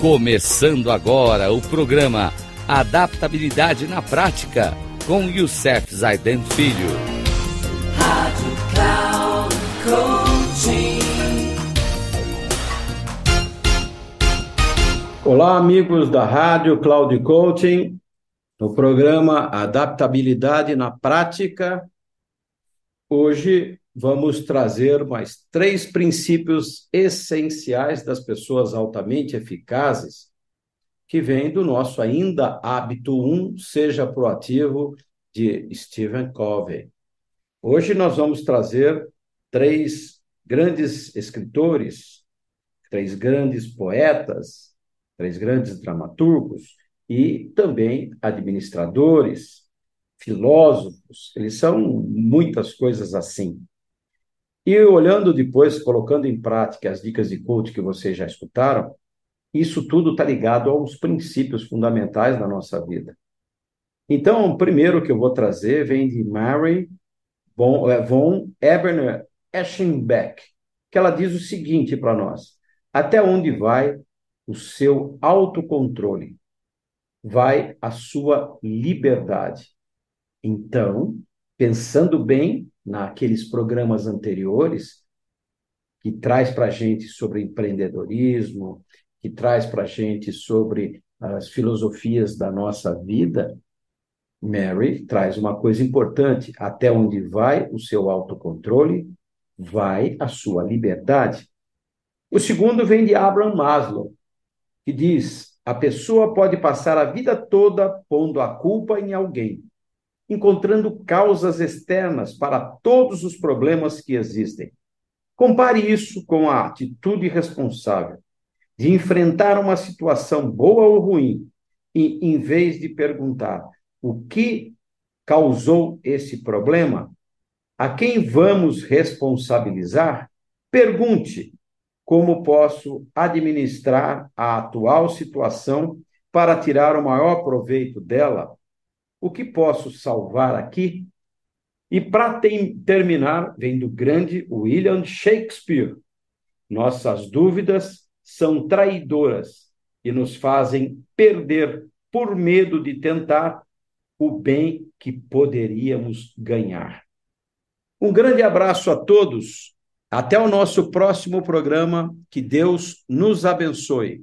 Começando agora o programa Adaptabilidade na Prática com Youssef Zaiden Filho. Rádio Cloud Coaching. Olá, amigos da Rádio Cloud Coaching, no programa Adaptabilidade na Prática. Hoje vamos trazer mais três princípios essenciais das pessoas altamente eficazes, que vem do nosso ainda hábito 1, seja proativo, de Stephen Covey. Hoje nós vamos trazer três grandes escritores, três grandes poetas, três grandes dramaturgos e também administradores, filósofos, eles são muitas coisas assim. E olhando depois, colocando em prática as dicas de coach que vocês já escutaram, isso tudo está ligado aos princípios fundamentais da nossa vida. Então, o primeiro que eu vou trazer vem de Mary eh, von Eberner Eschenbeck, que ela diz o seguinte para nós: até onde vai o seu autocontrole? Vai a sua liberdade. Então, pensando bem, naqueles programas anteriores, que traz para a gente sobre empreendedorismo, que traz para a gente sobre as filosofias da nossa vida, Mary traz uma coisa importante: até onde vai o seu autocontrole, vai a sua liberdade. O segundo vem de Abraham Maslow, que diz: a pessoa pode passar a vida toda pondo a culpa em alguém, encontrando causas externas para todos os problemas que existem. Compare isso com a atitude responsável de enfrentar uma situação boa ou ruim e, em vez de perguntar o que causou esse problema, a quem vamos responsabilizar, pergunte como posso administrar a atual situação para tirar o maior proveito dela o que posso salvar aqui? E para terminar, vem do grande William Shakespeare. Nossas dúvidas são traidoras e nos fazem perder por medo de tentar o bem que poderíamos ganhar. Um grande abraço a todos. Até o nosso próximo programa. Que Deus nos abençoe.